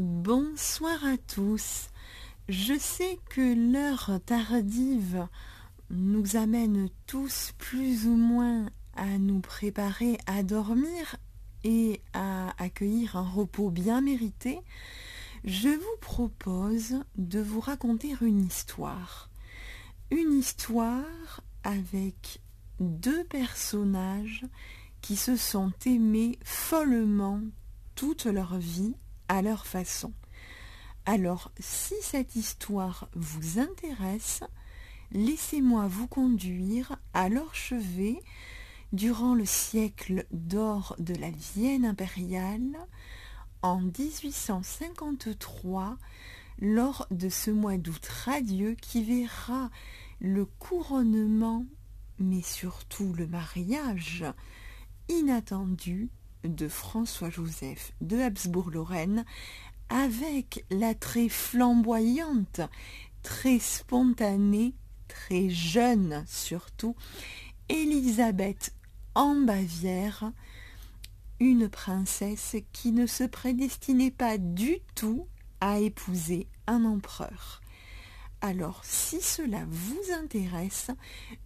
Bonsoir à tous. Je sais que l'heure tardive nous amène tous plus ou moins à nous préparer à dormir et à accueillir un repos bien mérité. Je vous propose de vous raconter une histoire. Une histoire avec deux personnages qui se sont aimés follement toute leur vie à leur façon. Alors, si cette histoire vous intéresse, laissez-moi vous conduire à leur chevet durant le siècle d'or de la Vienne impériale en 1853 lors de ce mois d'août radieux qui verra le couronnement mais surtout le mariage inattendu de François-Joseph de Habsbourg-Lorraine avec la très flamboyante, très spontanée, très jeune surtout, Élisabeth en Bavière, une princesse qui ne se prédestinait pas du tout à épouser un empereur. Alors, si cela vous intéresse,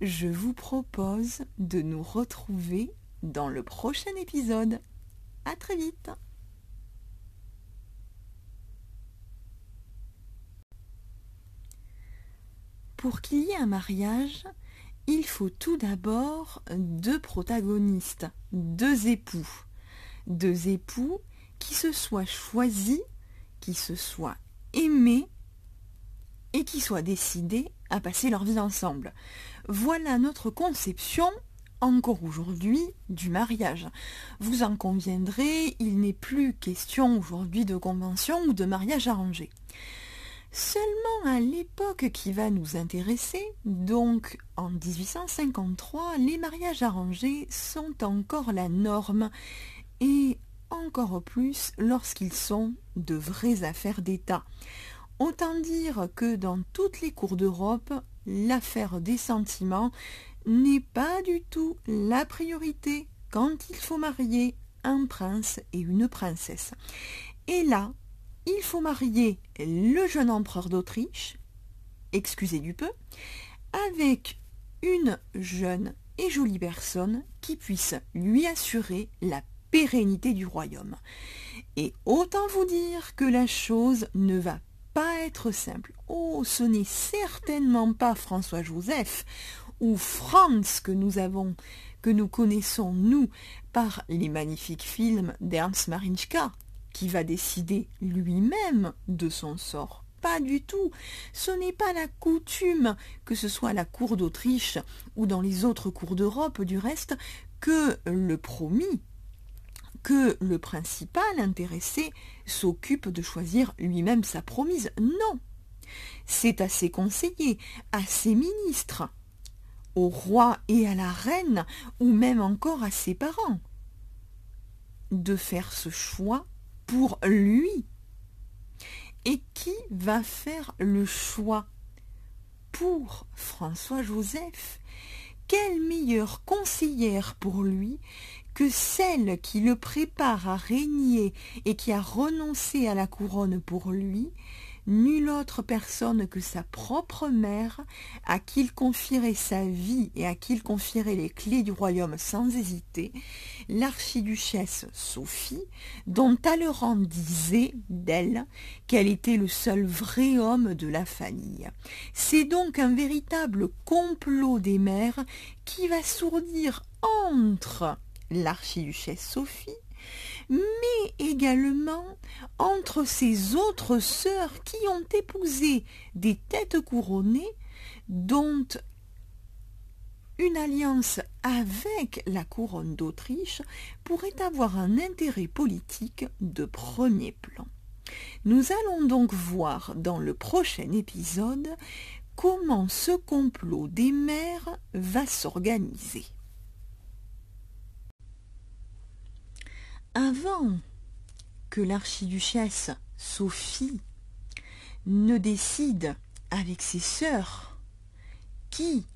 je vous propose de nous retrouver dans le prochain épisode. À très vite Pour qu'il y ait un mariage, il faut tout d'abord deux protagonistes, deux époux. Deux époux qui se soient choisis, qui se soient aimés et qui soient décidés à passer leur vie ensemble. Voilà notre conception encore aujourd'hui du mariage. Vous en conviendrez, il n'est plus question aujourd'hui de convention ou de mariage arrangé. Seulement à l'époque qui va nous intéresser, donc en 1853, les mariages arrangés sont encore la norme et encore plus lorsqu'ils sont de vraies affaires d'État. Autant dire que dans toutes les cours d'Europe, l'affaire des sentiments n'est pas du tout la priorité quand il faut marier un prince et une princesse. Et là, il faut marier le jeune empereur d'Autriche, excusez du peu, avec une jeune et jolie personne qui puisse lui assurer la pérennité du royaume. Et autant vous dire que la chose ne va pas être simple. Oh, ce n'est certainement pas François-Joseph ou Franz que nous avons, que nous connaissons, nous, par les magnifiques films d'Ernst Marinchka, qui va décider lui-même de son sort. Pas du tout. Ce n'est pas la coutume, que ce soit à la cour d'Autriche ou dans les autres cours d'Europe du reste, que le promis, que le principal intéressé s'occupe de choisir lui-même sa promise. Non. C'est à ses conseillers, à ses ministres, au roi et à la reine, ou même encore à ses parents, de faire ce choix pour lui. Et qui va faire le choix pour François-Joseph? Quelle meilleure conseillère pour lui que celle qui le prépare à régner et qui a renoncé à la couronne pour lui? Nulle autre personne que sa propre mère, à qui il confierait sa vie et à qui il confierait les clés du royaume sans hésiter, l'archiduchesse Sophie, dont Talleyrand disait d'elle qu'elle était le seul vrai homme de la famille. C'est donc un véritable complot des mères qui va sourdir entre l'archiduchesse Sophie mais également entre ses autres sœurs qui ont épousé des têtes couronnées dont une alliance avec la couronne d'Autriche pourrait avoir un intérêt politique de premier plan. Nous allons donc voir dans le prochain épisode comment ce complot des mères va s'organiser. Avant que l'archiduchesse Sophie ne décide avec ses sœurs qui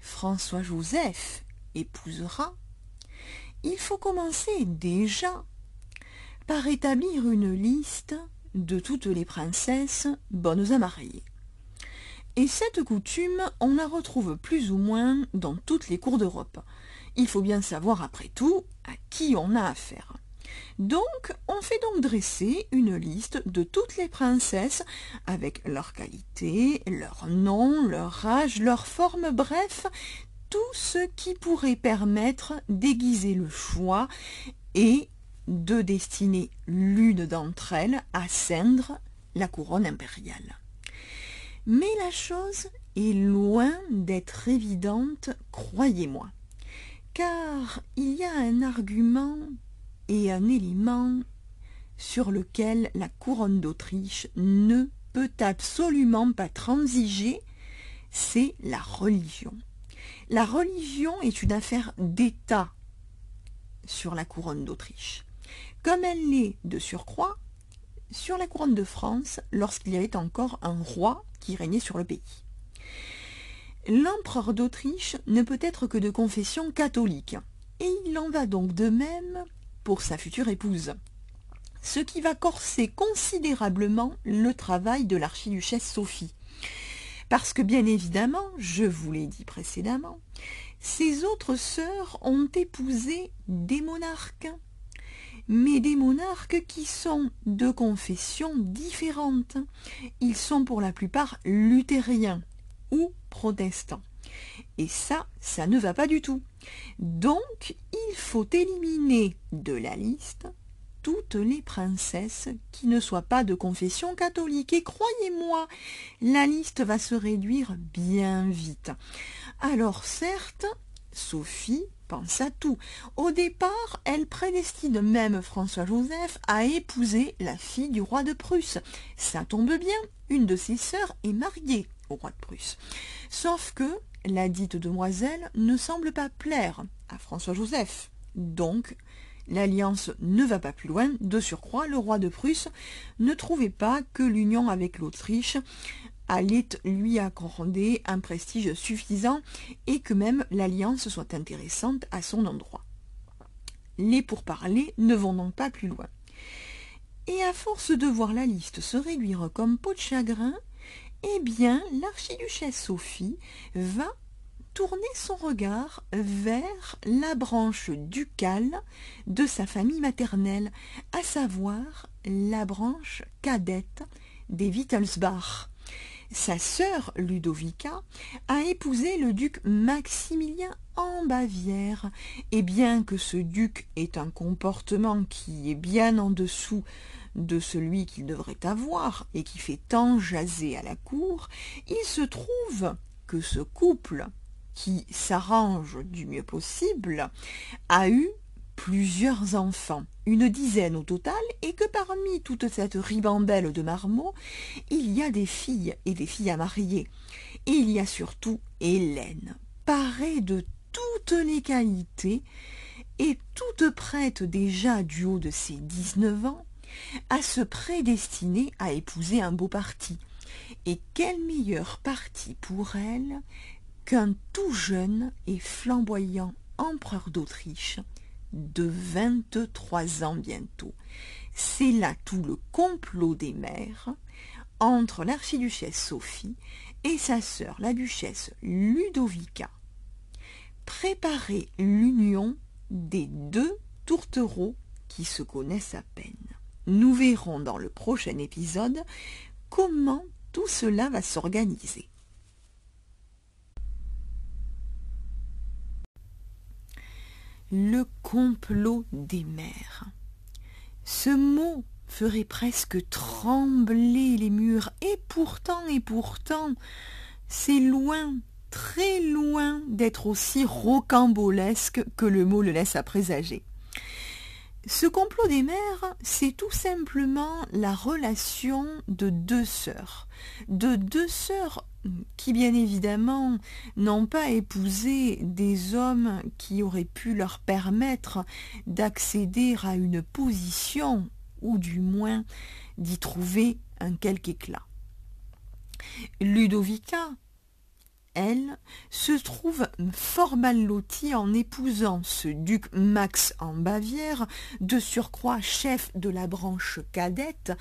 François-Joseph épousera, il faut commencer déjà par établir une liste de toutes les princesses bonnes à marier. Et cette coutume, on la retrouve plus ou moins dans toutes les cours d'Europe. Il faut bien savoir après tout à qui on a affaire. Donc, on fait donc dresser une liste de toutes les princesses avec leurs qualités, leur nom, leur âge, leur forme, bref, tout ce qui pourrait permettre d'aiguiser le choix et de destiner l'une d'entre elles à ceindre la couronne impériale. Mais la chose est loin d'être évidente, croyez-moi, car il y a un argument et un élément sur lequel la couronne d'Autriche ne peut absolument pas transiger, c'est la religion. La religion est une affaire d'État sur la couronne d'Autriche, comme elle l'est de surcroît sur la couronne de France lorsqu'il y avait encore un roi qui régnait sur le pays. L'empereur d'Autriche ne peut être que de confession catholique, et il en va donc de même pour sa future épouse, ce qui va corser considérablement le travail de l'archiduchesse Sophie. Parce que bien évidemment, je vous l'ai dit précédemment, ses autres sœurs ont épousé des monarques, mais des monarques qui sont de confessions différentes. Ils sont pour la plupart luthériens ou protestants. Et ça, ça ne va pas du tout. Donc, il faut éliminer de la liste toutes les princesses qui ne soient pas de confession catholique. Et croyez-moi, la liste va se réduire bien vite. Alors certes, Sophie pense à tout. Au départ, elle prédestine même François-Joseph à épouser la fille du roi de Prusse. Ça tombe bien, une de ses sœurs est mariée au roi de Prusse. Sauf que la dite demoiselle ne semble pas plaire à François-Joseph. Donc, l'alliance ne va pas plus loin. De surcroît, le roi de Prusse ne trouvait pas que l'union avec l'Autriche allait lui accorder un prestige suffisant et que même l'alliance soit intéressante à son endroit. Les pourparlers ne vont donc pas plus loin. Et à force de voir la liste se réduire comme peau de chagrin, eh bien, l'archiduchesse Sophie va tourner son regard vers la branche ducale de sa famille maternelle, à savoir la branche cadette des Wittelsbach. Sa sœur Ludovica a épousé le duc Maximilien en Bavière, et bien que ce duc ait un comportement qui est bien en dessous de celui qu'il devrait avoir et qui fait tant jaser à la cour, il se trouve que ce couple, qui s'arrange du mieux possible, a eu plusieurs enfants, une dizaine au total, et que parmi toute cette ribambelle de marmots, il y a des filles et des filles à marier. Et il y a surtout Hélène, parée de toutes les qualités, et toute prête déjà du haut de ses dix-neuf ans à se prédestiner à épouser un beau parti. Et quel meilleur parti pour elle qu'un tout jeune et flamboyant empereur d'Autriche de vingt-trois ans bientôt. C'est là tout le complot des mères entre l'archiduchesse Sophie et sa sœur la duchesse Ludovica. Préparer l'union des deux tourtereaux qui se connaissent à peine. Nous verrons dans le prochain épisode comment tout cela va s'organiser. Le complot des mères. Ce mot ferait presque trembler les murs, et pourtant, et pourtant, c'est loin, très loin d'être aussi rocambolesque que le mot le laisse à présager. Ce complot des mères, c'est tout simplement la relation de deux sœurs, de deux sœurs qui bien évidemment n'ont pas épousé des hommes qui auraient pu leur permettre d'accéder à une position, ou du moins d'y trouver un quelque éclat. Ludovica, elle, se trouve fort mal lotie en épousant ce duc Max en Bavière, de surcroît chef de la branche cadette,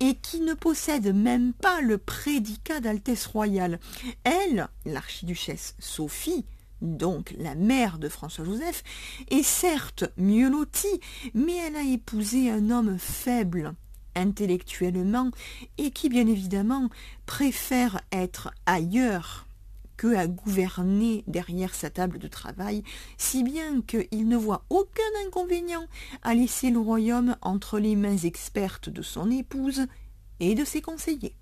et qui ne possède même pas le prédicat d'Altesse royale. Elle, l'archiduchesse Sophie, donc la mère de François-Joseph, est certes mieux lotie, mais elle a épousé un homme faible intellectuellement et qui bien évidemment préfère être ailleurs que à gouverner derrière sa table de travail, si bien qu'il ne voit aucun inconvénient à laisser le royaume entre les mains expertes de son épouse et de ses conseillers.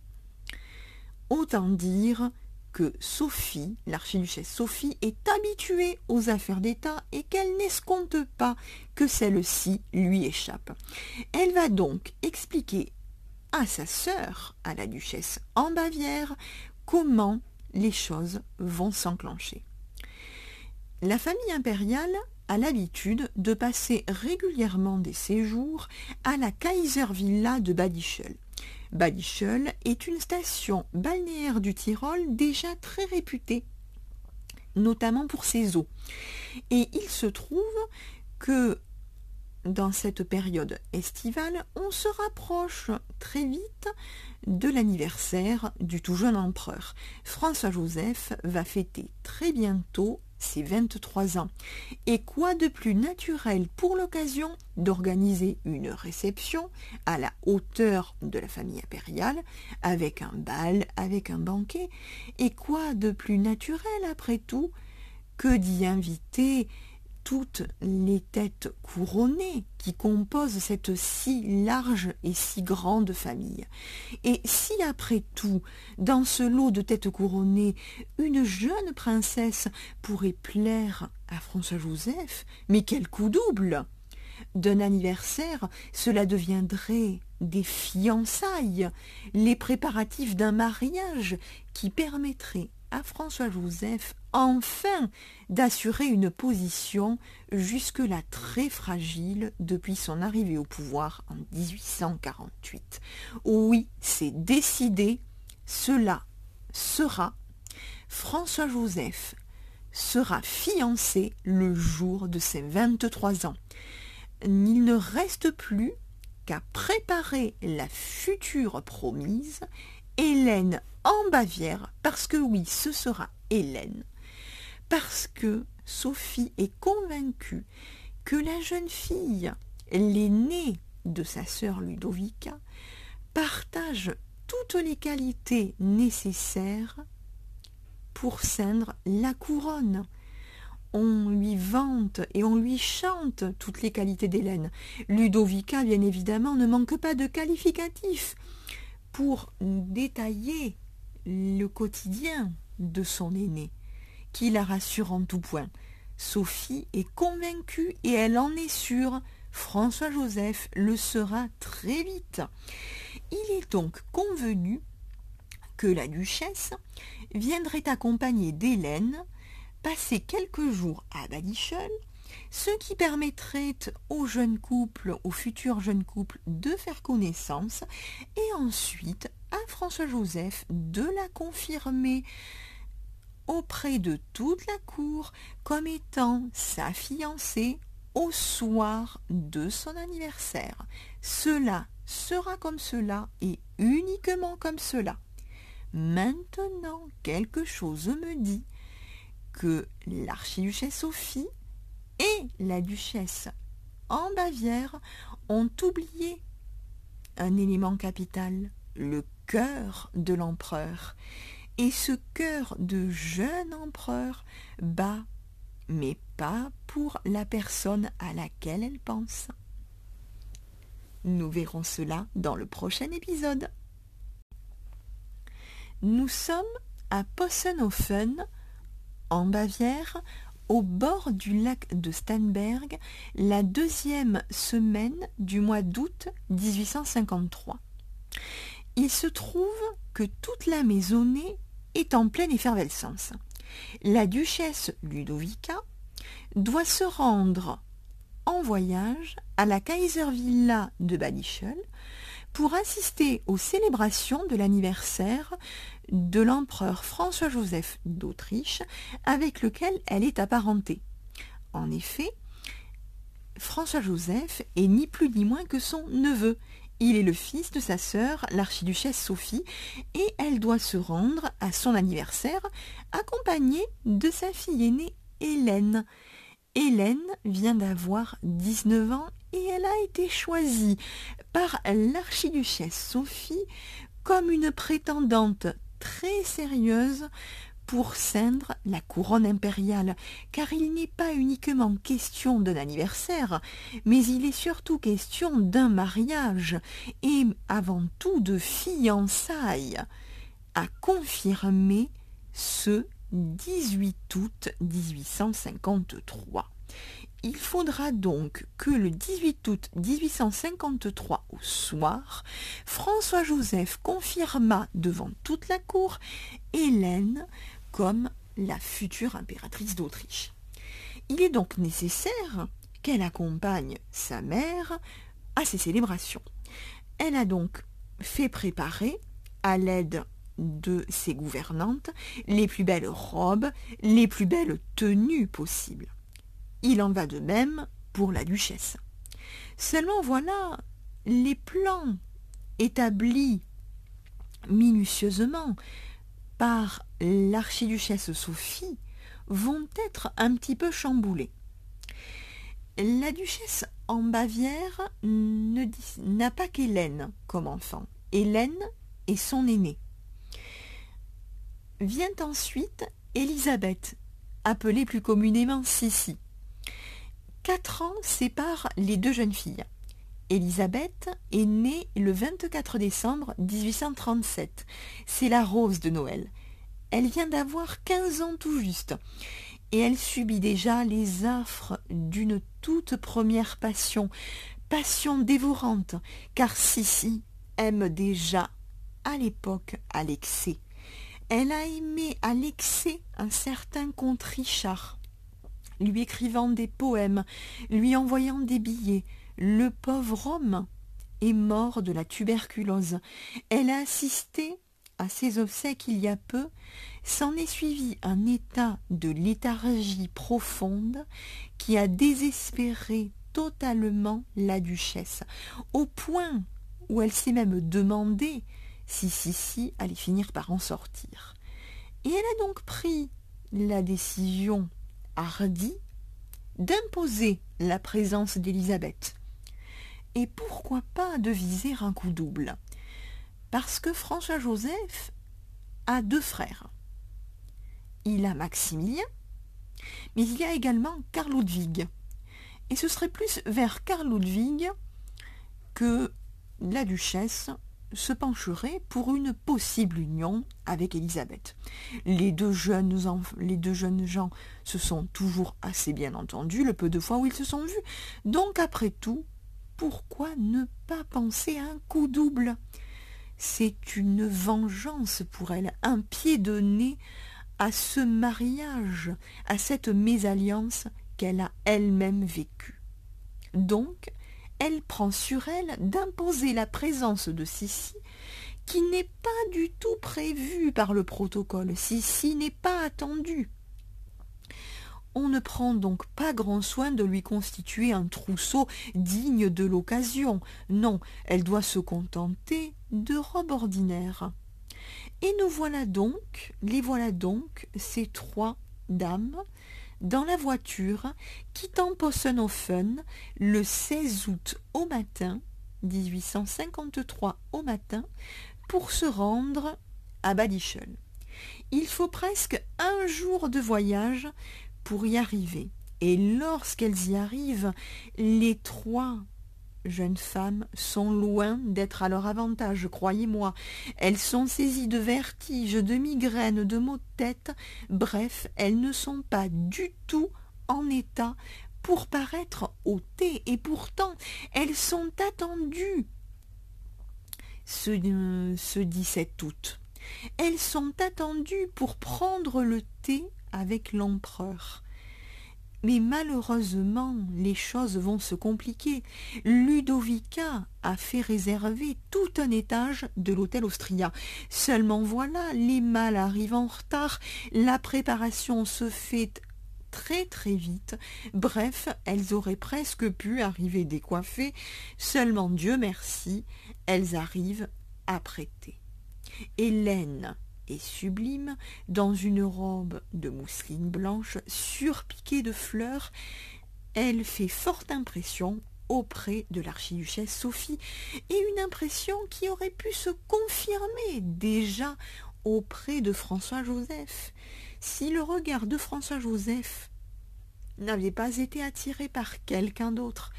Autant dire que Sophie, l'archiduchesse Sophie, est habituée aux affaires d'État et qu'elle n'escompte pas que celle-ci lui échappe. Elle va donc expliquer à sa sœur, à la duchesse en Bavière, comment les choses vont s'enclencher. La famille impériale a l'habitude de passer régulièrement des séjours à la Kaiservilla de Badischel. Badischel est une station balnéaire du Tyrol déjà très réputée, notamment pour ses eaux. Et il se trouve que dans cette période estivale, on se rapproche très vite de l'anniversaire du tout jeune empereur. François-Joseph va fêter très bientôt ses 23 ans. Et quoi de plus naturel pour l'occasion d'organiser une réception à la hauteur de la famille impériale, avec un bal, avec un banquet, et quoi de plus naturel après tout que d'y inviter toutes les têtes couronnées qui composent cette si large et si grande famille. Et si après tout, dans ce lot de têtes couronnées, une jeune princesse pourrait plaire à François-Joseph, mais quel coup double D'un anniversaire, cela deviendrait des fiançailles, les préparatifs d'un mariage qui permettrait à François-Joseph enfin d'assurer une position jusque-là très fragile depuis son arrivée au pouvoir en 1848. Oui, c'est décidé, cela sera François-Joseph sera fiancé le jour de ses 23 ans. Il ne reste plus qu'à préparer la future promise, Hélène en Bavière, parce que oui, ce sera Hélène, parce que Sophie est convaincue que la jeune fille, l'aînée de sa sœur Ludovica, partage toutes les qualités nécessaires pour ceindre la couronne. On lui vante et on lui chante toutes les qualités d'Hélène. Ludovica, bien évidemment, ne manque pas de qualificatifs pour détailler le quotidien de son aîné, qui la rassure en tout point. Sophie est convaincue et elle en est sûre. François-Joseph le sera très vite. Il est donc convenu que la duchesse viendrait accompagner d'Hélène passer quelques jours à Badischel, ce qui permettrait au jeune couple, au futur jeune couple, de faire connaissance et ensuite à François-Joseph de la confirmer auprès de toute la cour comme étant sa fiancée au soir de son anniversaire. Cela sera comme cela et uniquement comme cela. Maintenant, quelque chose me dit que l'archiduchesse Sophie et la duchesse en Bavière ont oublié un élément capital, le cœur de l'empereur. Et ce cœur de jeune empereur bat, mais pas pour la personne à laquelle elle pense. Nous verrons cela dans le prochain épisode. Nous sommes à Possenhofen, en Bavière, au bord du lac de Steinberg, la deuxième semaine du mois d'août 1853 il se trouve que toute la maisonnée est en pleine effervescence. La duchesse Ludovica doit se rendre en voyage à la Kaiservilla de Badischel pour assister aux célébrations de l'anniversaire de l'empereur François-Joseph d'Autriche avec lequel elle est apparentée. En effet, François-Joseph est ni plus ni moins que son neveu. Il est le fils de sa sœur, l'archiduchesse Sophie, et elle doit se rendre à son anniversaire accompagnée de sa fille aînée Hélène. Hélène vient d'avoir 19 ans et elle a été choisie par l'archiduchesse Sophie comme une prétendante très sérieuse pour ceindre la couronne impériale, car il n'est pas uniquement question d'un anniversaire, mais il est surtout question d'un mariage, et avant tout de fiançailles, à confirmer ce 18 août 1853. Il faudra donc que le 18 août 1853 au soir, François-Joseph confirma devant toute la cour Hélène comme la future impératrice d'Autriche. Il est donc nécessaire qu'elle accompagne sa mère à ces célébrations. Elle a donc fait préparer, à l'aide de ses gouvernantes, les plus belles robes, les plus belles tenues possibles. Il en va de même pour la duchesse. Seulement voilà, les plans établis minutieusement par l'archiduchesse Sophie vont être un petit peu chamboulés. La duchesse en Bavière n'a pas qu'Hélène comme enfant. Hélène est son aînée. Vient ensuite Élisabeth, appelée plus communément Sissi. Quatre ans séparent les deux jeunes filles. Élisabeth est née le 24 décembre 1837. C'est la rose de Noël. Elle vient d'avoir 15 ans tout juste. Et elle subit déjà les affres d'une toute première passion, passion dévorante, car Sissi aime déjà, à l'époque, Alexis. Elle a aimé à l'excès un certain comte Richard, lui écrivant des poèmes, lui envoyant des billets, le pauvre homme est mort de la tuberculose. Elle a assisté à ses obsèques il y a peu, s'en est suivi un état de léthargie profonde qui a désespéré totalement la duchesse, au point où elle s'est même demandé si si si allait finir par en sortir. Et elle a donc pris la décision hardie d'imposer la présence d'Élisabeth et pourquoi pas de viser un coup double? Parce que François-Joseph a deux frères. Il a Maximilien, mais il y a également Karl Ludwig. Et ce serait plus vers Karl Ludwig que la duchesse se pencherait pour une possible union avec Élisabeth. Les deux, jeunes les deux jeunes gens se sont toujours assez bien entendus le peu de fois où ils se sont vus. Donc après tout, pourquoi ne pas penser à un coup double? C'est une vengeance pour elle, un pied de nez à ce mariage, à cette mésalliance qu'elle a elle-même vécue. Donc, elle prend sur elle d'imposer la présence de Sissi, qui n'est pas du tout prévue par le protocole. Sissi n'est pas attendue on ne prend donc pas grand soin de lui constituer un trousseau digne de l'occasion. Non, elle doit se contenter de robes ordinaires. Et nous voilà donc, les voilà donc, ces trois dames, dans la voiture, quittant Possenhofen le 16 août au matin, 1853 au matin, pour se rendre à Badischel. Il faut presque un jour de voyage pour y arriver. Et lorsqu'elles y arrivent, les trois jeunes femmes sont loin d'être à leur avantage, croyez-moi. Elles sont saisies de vertiges, de migraines, de maux de tête, bref, elles ne sont pas du tout en état pour paraître thé, et pourtant elles sont attendues ce, ce 17 août. Elles sont attendues pour prendre le thé avec l'empereur. Mais malheureusement, les choses vont se compliquer. Ludovica a fait réserver tout un étage de l'hôtel Austria. Seulement voilà, les mâles arrivent en retard, la préparation se fait très très vite. Bref, elles auraient presque pu arriver décoiffées. Seulement Dieu merci, elles arrivent à prêter. Hélène et sublime, dans une robe de mousseline blanche surpiquée de fleurs, elle fait forte impression auprès de l'archiduchesse Sophie, et une impression qui aurait pu se confirmer déjà auprès de François-Joseph. Si le regard de François-Joseph n'avait pas été attiré par quelqu'un d'autre,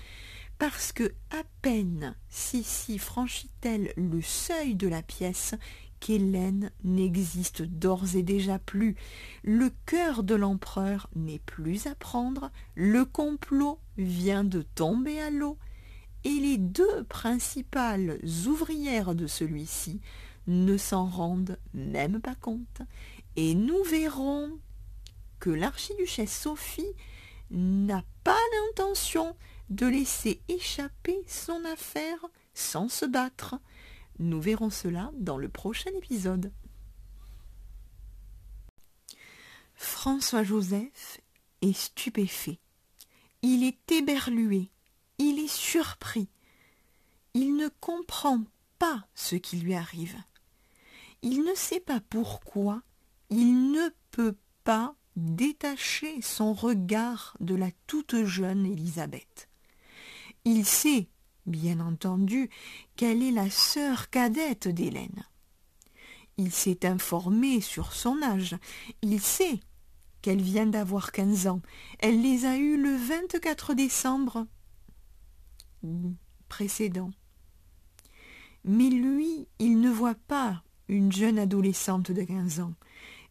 parce que à peine Sissi franchit-elle le seuil de la pièce qu'Hélène n'existe d'ores et déjà plus. Le cœur de l'empereur n'est plus à prendre, le complot vient de tomber à l'eau, et les deux principales ouvrières de celui-ci ne s'en rendent même pas compte, et nous verrons que l'archiduchesse Sophie n'a pas l'intention de laisser échapper son affaire sans se battre. Nous verrons cela dans le prochain épisode. François-Joseph est stupéfait. Il est éberlué. Il est surpris. Il ne comprend pas ce qui lui arrive. Il ne sait pas pourquoi il ne peut pas détacher son regard de la toute jeune Élisabeth. Il sait bien entendu, qu'elle est la sœur cadette d'Hélène? Il s'est informé sur son âge. Il sait qu'elle vient d'avoir quinze ans. Elle les a eus le 24 décembre précédent. Mais lui, il ne voit pas une jeune adolescente de quinze ans.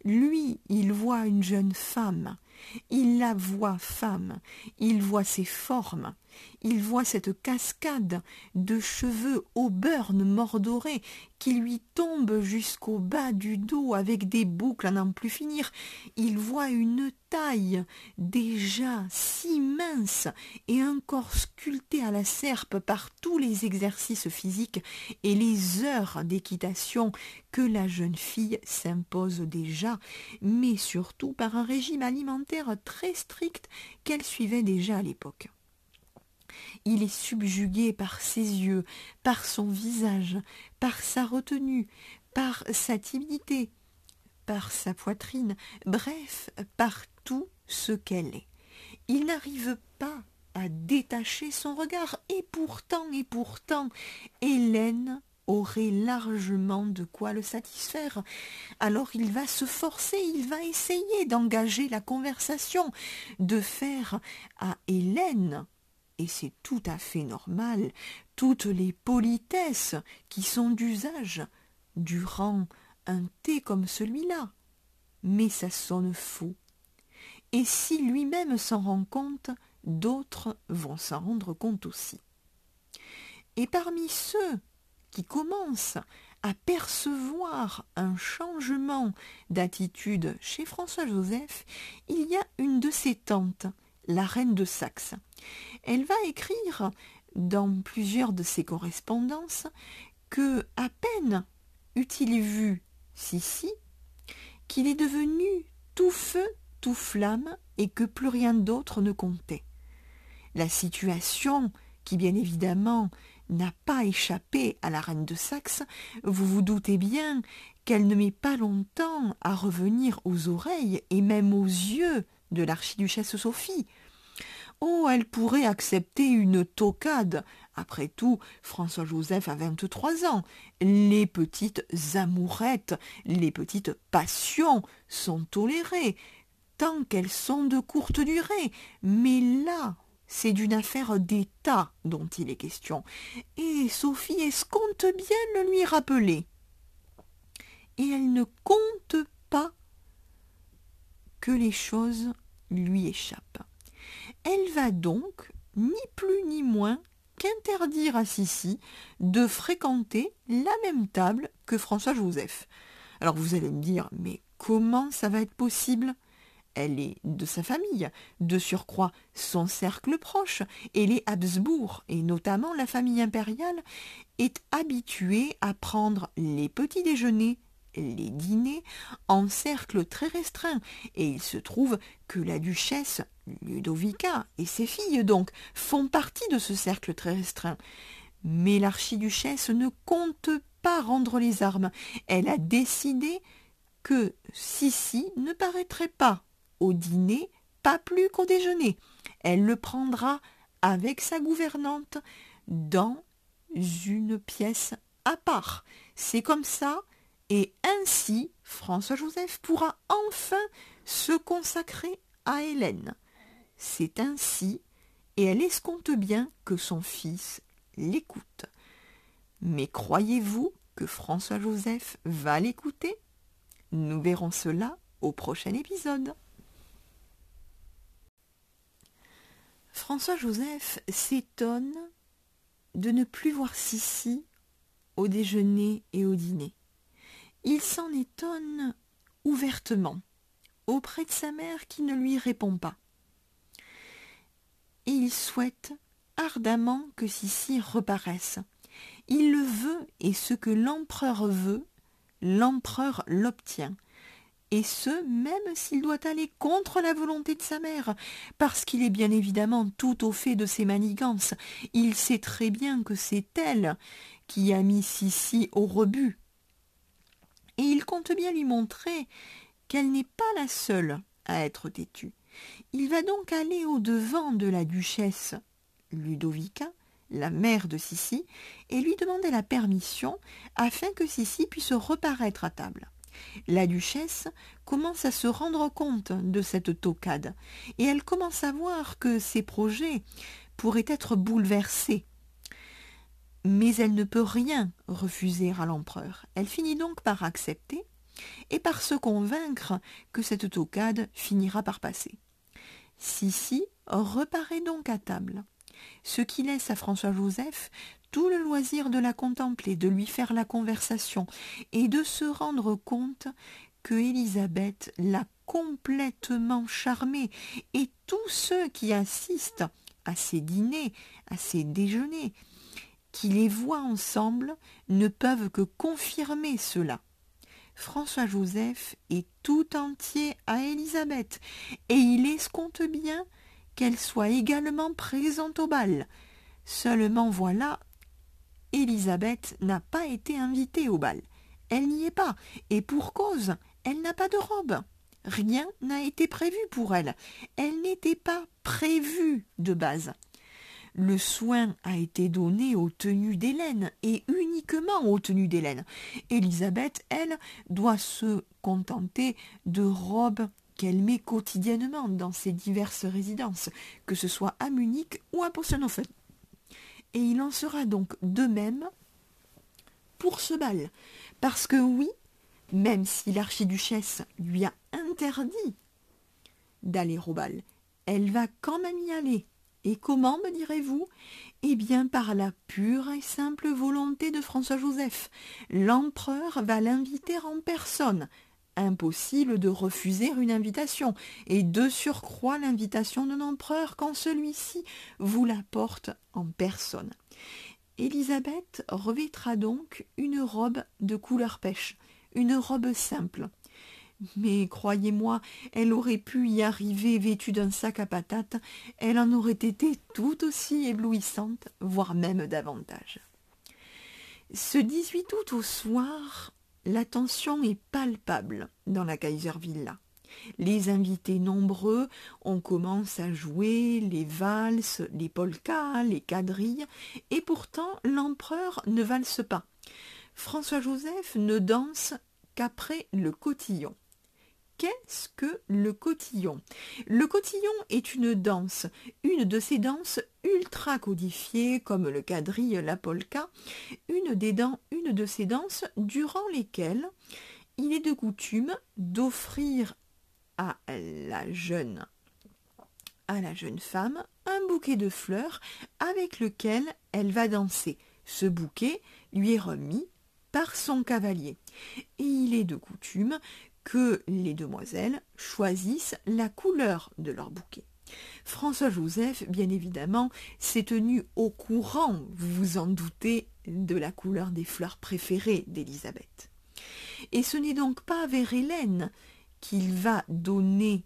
Lui, il voit une jeune femme. Il la voit femme. Il voit ses formes il voit cette cascade de cheveux auburn mordorés qui lui tombent jusqu'au bas du dos avec des boucles à n'en plus finir. Il voit une taille déjà si mince et un corps sculpté à la serpe par tous les exercices physiques et les heures d'équitation que la jeune fille s'impose déjà, mais surtout par un régime alimentaire très strict qu'elle suivait déjà à l'époque. Il est subjugué par ses yeux, par son visage, par sa retenue, par sa timidité, par sa poitrine, bref, par tout ce qu'elle est. Il n'arrive pas à détacher son regard, et pourtant, et pourtant, Hélène aurait largement de quoi le satisfaire. Alors il va se forcer, il va essayer d'engager la conversation, de faire à Hélène et c'est tout à fait normal, toutes les politesses qui sont d'usage durant un thé comme celui-là. Mais ça sonne faux. Et si lui-même s'en rend compte, d'autres vont s'en rendre compte aussi. Et parmi ceux qui commencent à percevoir un changement d'attitude chez François Joseph, il y a une de ses tantes, la reine de Saxe. Elle va écrire dans plusieurs de ses correspondances que à peine eut-il vu Sissi qu'il est devenu tout feu, tout flamme et que plus rien d'autre ne comptait. La situation, qui bien évidemment n'a pas échappé à la reine de Saxe, vous vous doutez bien qu'elle ne met pas longtemps à revenir aux oreilles et même aux yeux de l'archiduchesse Sophie. Oh, elle pourrait accepter une tocade. Après tout, François-Joseph a vingt-trois ans. Les petites amourettes, les petites passions sont tolérées, tant qu'elles sont de courte durée. Mais là, c'est d'une affaire d'État dont il est question. Et Sophie escompte bien le lui rappeler? Et elle ne compte pas que les choses lui échappent. Elle va donc, ni plus ni moins, qu'interdire à Sissi de fréquenter la même table que François Joseph. Alors vous allez me dire, mais comment ça va être possible? Elle est de sa famille, de surcroît son cercle proche, et les Habsbourg, et notamment la famille impériale, est habituée à prendre les petits déjeuners, les dîners, en cercle très restreint, et il se trouve que la duchesse Ludovica et ses filles donc font partie de ce cercle très restreint. Mais l'archiduchesse ne compte pas rendre les armes. Elle a décidé que Sissi ne paraîtrait pas au dîner, pas plus qu'au déjeuner. Elle le prendra avec sa gouvernante dans une pièce à part. C'est comme ça, et ainsi François-Joseph pourra enfin se consacrer à Hélène. C'est ainsi, et elle escompte bien que son fils l'écoute. Mais croyez-vous que François-Joseph va l'écouter? Nous verrons cela au prochain épisode. François-Joseph s'étonne de ne plus voir Sissi au déjeuner et au dîner. Il s'en étonne ouvertement auprès de sa mère qui ne lui répond pas. Et il souhaite ardemment que Sissi reparaisse. Il le veut, et ce que l'empereur veut, l'empereur l'obtient et ce, même s'il doit aller contre la volonté de sa mère, parce qu'il est bien évidemment tout au fait de ses manigances. Il sait très bien que c'est elle qui a mis Sissi au rebut. Et il compte bien lui montrer qu'elle n'est pas la seule à être têtue. Il va donc aller au-devant de la duchesse Ludovica, la mère de Sissi, et lui demander la permission afin que Sissi puisse reparaître à table. La duchesse commence à se rendre compte de cette tocade, et elle commence à voir que ses projets pourraient être bouleversés. Mais elle ne peut rien refuser à l'empereur. Elle finit donc par accepter et par se convaincre que cette tocade finira par passer. Sissi reparaît donc à table, ce qui laisse à François-Joseph tout le loisir de la contempler, de lui faire la conversation et de se rendre compte que Élisabeth l'a complètement charmé et tous ceux qui assistent à ses dîners, à ses déjeuners, qui les voient ensemble, ne peuvent que confirmer cela. François-Joseph est tout entier à Élisabeth, et il escompte bien qu'elle soit également présente au bal. Seulement voilà, Élisabeth n'a pas été invitée au bal. Elle n'y est pas, et pour cause, elle n'a pas de robe. Rien n'a été prévu pour elle. Elle n'était pas prévue de base. Le soin a été donné aux tenues d'Hélène, et uniquement aux tenues d'Hélène. Élisabeth, elle, doit se contenter de robes qu'elle met quotidiennement dans ses diverses résidences, que ce soit à Munich ou à Possenhofen et il en sera donc de même pour ce bal. Parce que oui, même si l'archiduchesse lui a interdit d'aller au bal, elle va quand même y aller. Et comment, me direz-vous? Eh bien par la pure et simple volonté de François-Joseph. L'empereur va l'inviter en personne. Impossible de refuser une invitation, et de surcroît l'invitation d'un empereur quand celui-ci vous la porte en personne. Élisabeth revêtra donc une robe de couleur pêche, une robe simple. Mais croyez-moi, elle aurait pu y arriver vêtue d'un sac à patates, elle en aurait été tout aussi éblouissante, voire même davantage. Ce 18 août au soir, la tension est palpable dans la Kaiservilla. Les invités nombreux, on commence à jouer les valses, les polkas, les quadrilles, et pourtant l'empereur ne valse pas. François-Joseph ne danse qu'après le cotillon. Qu'est-ce que le cotillon? Le cotillon est une danse, une de ces danses ultra codifiées comme le quadrille, la polka, une, des de ces danses durant lesquelles il est de coutume d'offrir à la jeune à la jeune femme un bouquet de fleurs avec lequel elle va danser. Ce bouquet lui est remis par son cavalier. Et il est de coutume que les demoiselles choisissent la couleur de leur bouquet. François-Joseph, bien évidemment, s'est tenu au courant, vous vous en doutez, de la couleur des fleurs préférées d'Élisabeth. Et ce n'est donc pas vers Hélène qu'il va donner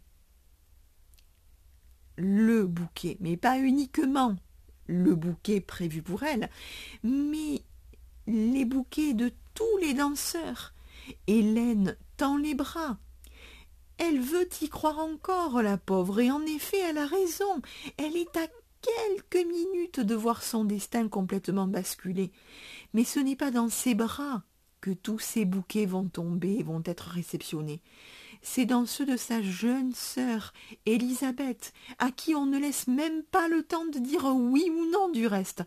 le bouquet, mais pas uniquement le bouquet prévu pour elle, mais les bouquets de tous les danseurs. Hélène les bras. Elle veut y croire encore, la pauvre, et en effet elle a raison. Elle est à quelques minutes de voir son destin complètement basculer. Mais ce n'est pas dans ses bras que tous ces bouquets vont tomber et vont être réceptionnés c'est dans ceux de sa jeune sœur, Élisabeth, à qui on ne laisse même pas le temps de dire oui ou non du reste.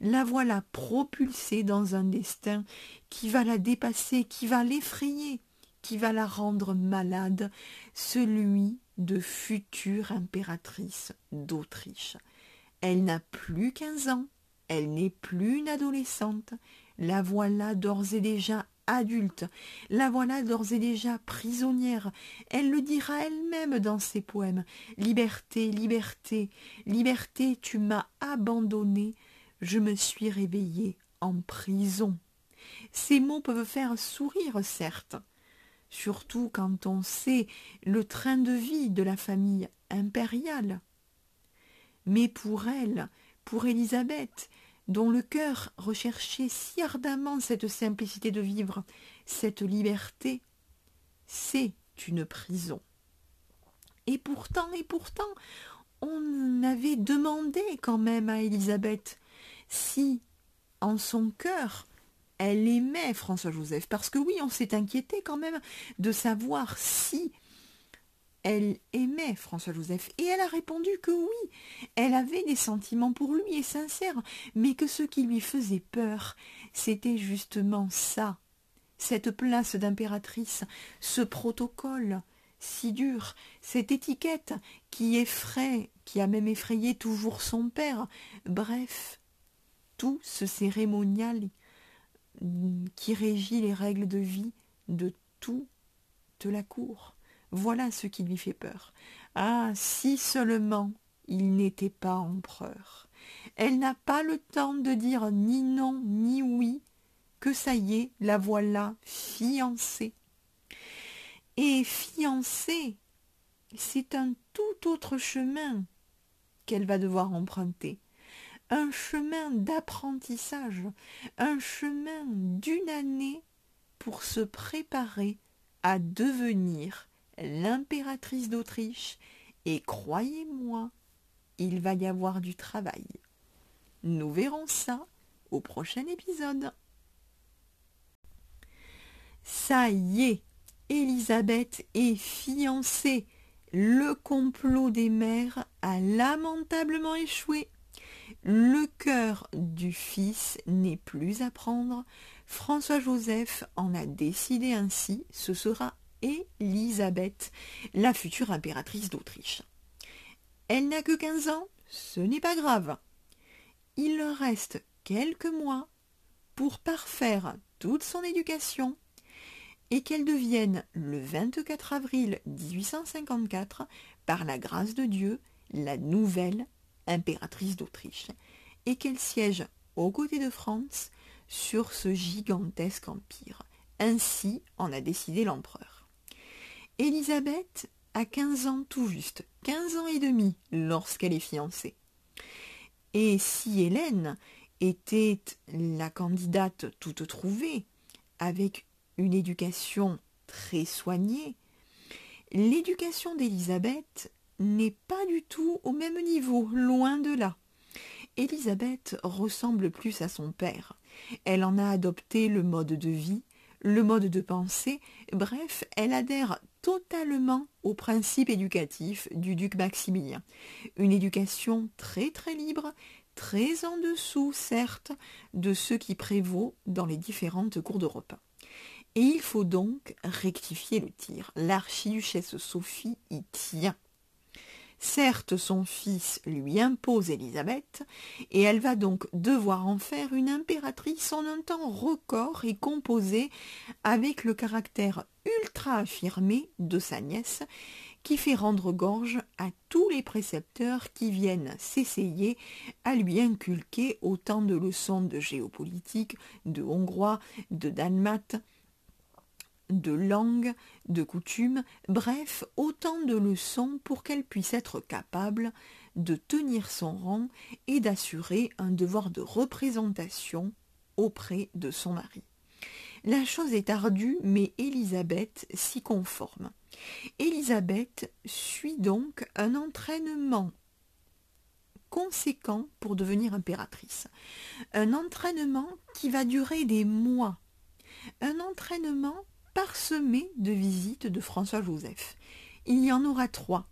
La voilà propulsée dans un destin qui va la dépasser, qui va l'effrayer, qui va la rendre malade, celui de future impératrice d'Autriche. Elle n'a plus quinze ans, elle n'est plus une adolescente, la voilà d'ores et déjà adulte. La voilà d'ores et déjà prisonnière. Elle le dira elle-même dans ses poèmes. Liberté, liberté, liberté, tu m'as abandonné, je me suis réveillée en prison. Ces mots peuvent faire sourire, certes, surtout quand on sait le train de vie de la famille impériale. Mais pour elle, pour Élisabeth, dont le cœur recherchait si ardemment cette simplicité de vivre, cette liberté, c'est une prison. Et pourtant, et pourtant, on avait demandé quand même à Élisabeth si, en son cœur, elle aimait François-Joseph, parce que oui, on s'est inquiété quand même de savoir si elle aimait François-Joseph. Et elle a répondu que oui, elle avait des sentiments pour lui et sincères, mais que ce qui lui faisait peur, c'était justement ça, cette place d'impératrice, ce protocole si dur, cette étiquette qui effraie, qui a même effrayé toujours son père, bref, tout ce cérémonial qui régit les règles de vie de toute la cour. Voilà ce qui lui fait peur. Ah, si seulement il n'était pas empereur. Elle n'a pas le temps de dire ni non ni oui, que ça y est, la voilà fiancée. Et fiancée, c'est un tout autre chemin qu'elle va devoir emprunter. Un chemin d'apprentissage, un chemin d'une année pour se préparer à devenir l'impératrice d'Autriche, et croyez-moi, il va y avoir du travail. Nous verrons ça au prochain épisode. Ça y est, Élisabeth est fiancée. Le complot des mères a lamentablement échoué. Le cœur du fils n'est plus à prendre. François-Joseph en a décidé ainsi. Ce sera Élisabeth, la future impératrice d'Autriche. Elle n'a que quinze ans, ce n'est pas grave. Il leur reste quelques mois pour parfaire toute son éducation et qu'elle devienne le 24 avril 1854, par la grâce de Dieu, la nouvelle impératrice d'Autriche, et qu'elle siège aux côtés de France sur ce gigantesque empire. Ainsi en a décidé l'empereur. Élisabeth a quinze ans tout juste, quinze ans et demi lorsqu'elle est fiancée. Et si Hélène était la candidate toute trouvée, avec une éducation très soignée, l'éducation d'Élisabeth n'est pas du tout au même niveau, loin de là. Élisabeth ressemble plus à son père. Elle en a adopté le mode de vie, le mode de pensée, bref, elle adhère totalement au principe éducatif du duc Maximilien. Une éducation très très libre, très en dessous, certes, de ce qui prévaut dans les différentes cours d'Europe. Et il faut donc rectifier le tir. L'archiduchesse Sophie y tient. Certes, son fils lui impose Élisabeth, et elle va donc devoir en faire une impératrice en un temps record et composée avec le caractère ultra affirmé de sa nièce, qui fait rendre gorge à tous les précepteurs qui viennent s'essayer à lui inculquer autant de leçons de géopolitique, de hongrois, de dalmate, de langue, de coutumes, bref, autant de leçons pour qu'elle puisse être capable de tenir son rang et d'assurer un devoir de représentation auprès de son mari. La chose est ardue, mais Élisabeth s'y conforme. Élisabeth suit donc un entraînement conséquent pour devenir impératrice. Un entraînement qui va durer des mois. Un entraînement parsemé de visites de François-Joseph. Il y en aura trois.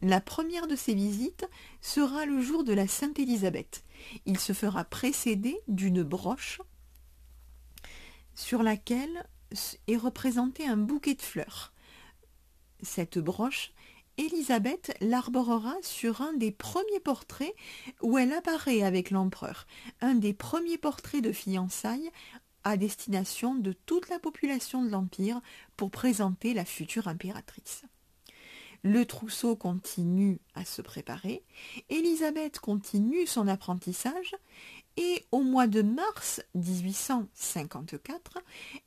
La première de ces visites sera le jour de la Sainte Élisabeth. Il se fera précéder d'une broche sur laquelle est représenté un bouquet de fleurs. Cette broche, Élisabeth l'arborera sur un des premiers portraits où elle apparaît avec l'empereur, un des premiers portraits de fiançailles à destination de toute la population de l'Empire pour présenter la future impératrice. Le trousseau continue à se préparer, Élisabeth continue son apprentissage et au mois de mars 1854,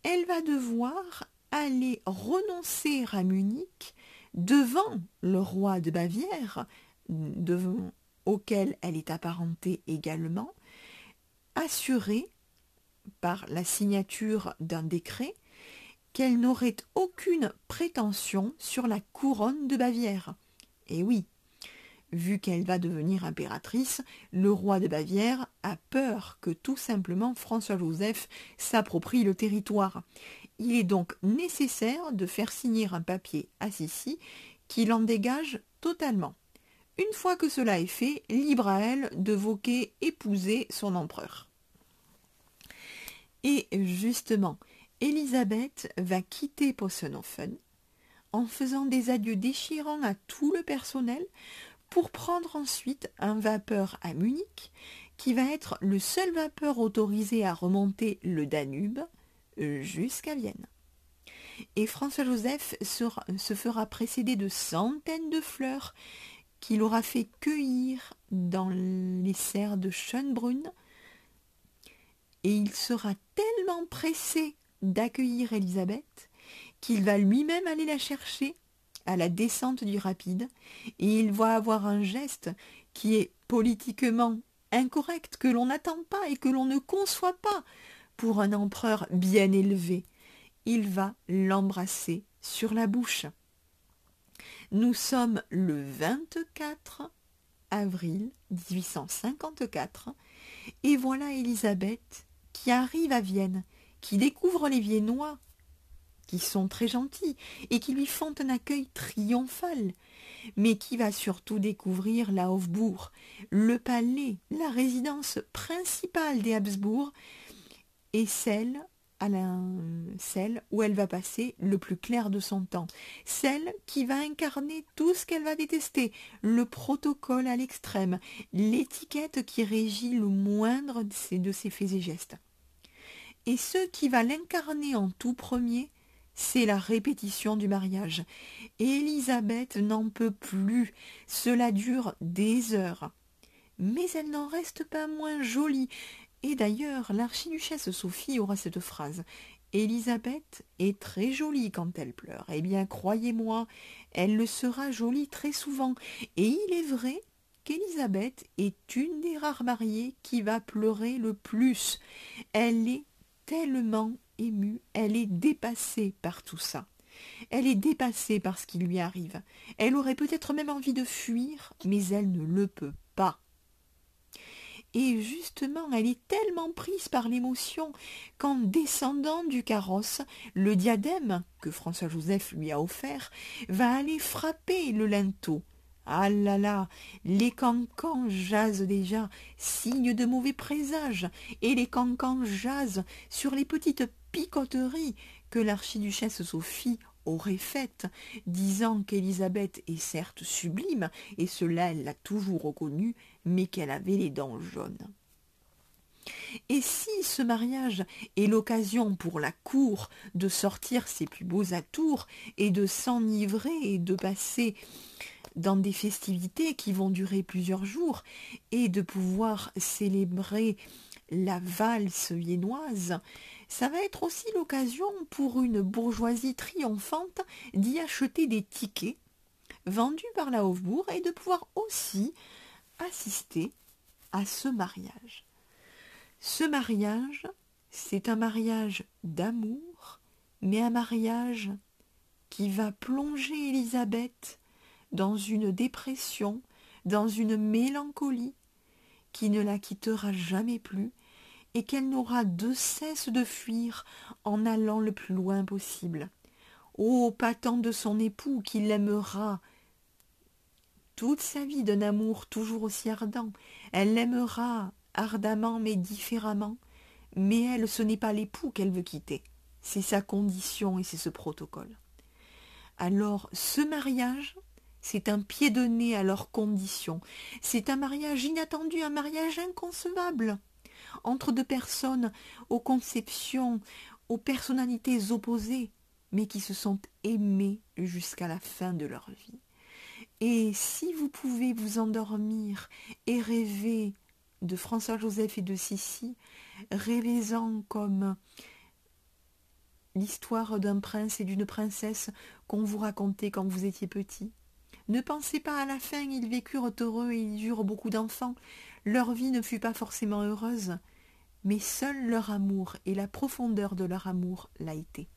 elle va devoir aller renoncer à Munich devant le roi de Bavière, auquel elle est apparentée également, assurée par la signature d'un décret qu'elle n'aurait aucune prétention sur la couronne de Bavière. Et oui, vu qu'elle va devenir impératrice, le roi de Bavière a peur que tout simplement François-Joseph s'approprie le territoire. Il est donc nécessaire de faire signer un papier à Sissi qui l'en dégage totalement. Une fois que cela est fait, libre à elle de voquer épouser son empereur. Et justement, Élisabeth va quitter Possenhofen en faisant des adieux déchirants à tout le personnel pour prendre ensuite un vapeur à Munich, qui va être le seul vapeur autorisé à remonter le Danube euh, jusqu'à Vienne. Et François-Joseph se fera précéder de centaines de fleurs qu'il aura fait cueillir dans les serres de Schönbrunn, et il sera tellement pressé d'accueillir Élisabeth qu'il va lui-même aller la chercher à la descente du rapide, et il va avoir un geste qui est politiquement incorrect, que l'on n'attend pas et que l'on ne conçoit pas pour un empereur bien élevé. Il va l'embrasser sur la bouche. Nous sommes le 24 avril 1854 et voilà Élisabeth qui arrive à Vienne, qui découvre les Viennois qui sont très gentils et qui lui font un accueil triomphal, mais qui va surtout découvrir la Hofburg, le palais, la résidence principale des Habsbourg, et celle celle où elle va passer le plus clair de son temps, celle qui va incarner tout ce qu'elle va détester, le protocole à l'extrême, l'étiquette qui régit le moindre de ses, de ses faits et gestes. Et ce qui va l'incarner en tout premier, c'est la répétition du mariage. Élisabeth n'en peut plus. Cela dure des heures. Mais elle n'en reste pas moins jolie. Et d'ailleurs, l'archiduchesse Sophie aura cette phrase. Élisabeth est très jolie quand elle pleure. Eh bien, croyez-moi, elle le sera jolie très souvent. Et il est vrai qu'Élisabeth est une des rares mariées qui va pleurer le plus. Elle est tellement émue, elle est dépassée par tout ça. Elle est dépassée par ce qui lui arrive. Elle aurait peut-être même envie de fuir, mais elle ne le peut pas. Et justement, elle est tellement prise par l'émotion qu'en descendant du carrosse, le diadème que François-Joseph lui a offert va aller frapper le linteau. Ah là là, les cancans jasent déjà, signe de mauvais présage, et les cancans jasent sur les petites picoteries que l'archiduchesse Sophie aurait faite, disant qu'Élisabeth est certes sublime, et cela elle l'a toujours reconnu, mais qu'elle avait les dents jaunes. Et si ce mariage est l'occasion pour la cour de sortir ses plus beaux atours et de s'enivrer et de passer dans des festivités qui vont durer plusieurs jours et de pouvoir célébrer la valse viennoise, ça va être aussi l'occasion pour une bourgeoisie triomphante d'y acheter des tickets vendus par la Hofbourg et de pouvoir aussi assister à ce mariage. Ce mariage, c'est un mariage d'amour, mais un mariage qui va plonger Élisabeth dans une dépression, dans une mélancolie, qui ne la quittera jamais plus, et qu'elle n'aura de cesse de fuir en allant le plus loin possible. Oh, pas tant de son époux qui l'aimera toute sa vie d'un amour toujours aussi ardent. Elle l'aimera ardemment mais différemment. Mais elle, ce n'est pas l'époux qu'elle veut quitter. C'est sa condition et c'est ce protocole. Alors, ce mariage, c'est un pied de nez à leurs conditions. C'est un mariage inattendu, un mariage inconcevable. Entre deux personnes aux conceptions, aux personnalités opposées, mais qui se sont aimées jusqu'à la fin de leur vie. Et si vous pouvez vous endormir et rêver de François-Joseph et de Sissi, rêvez-en comme l'histoire d'un prince et d'une princesse qu'on vous racontait quand vous étiez petit. Ne pensez pas à la fin, ils vécurent heureux et ils eurent beaucoup d'enfants. Leur vie ne fut pas forcément heureuse, mais seul leur amour et la profondeur de leur amour l'a été.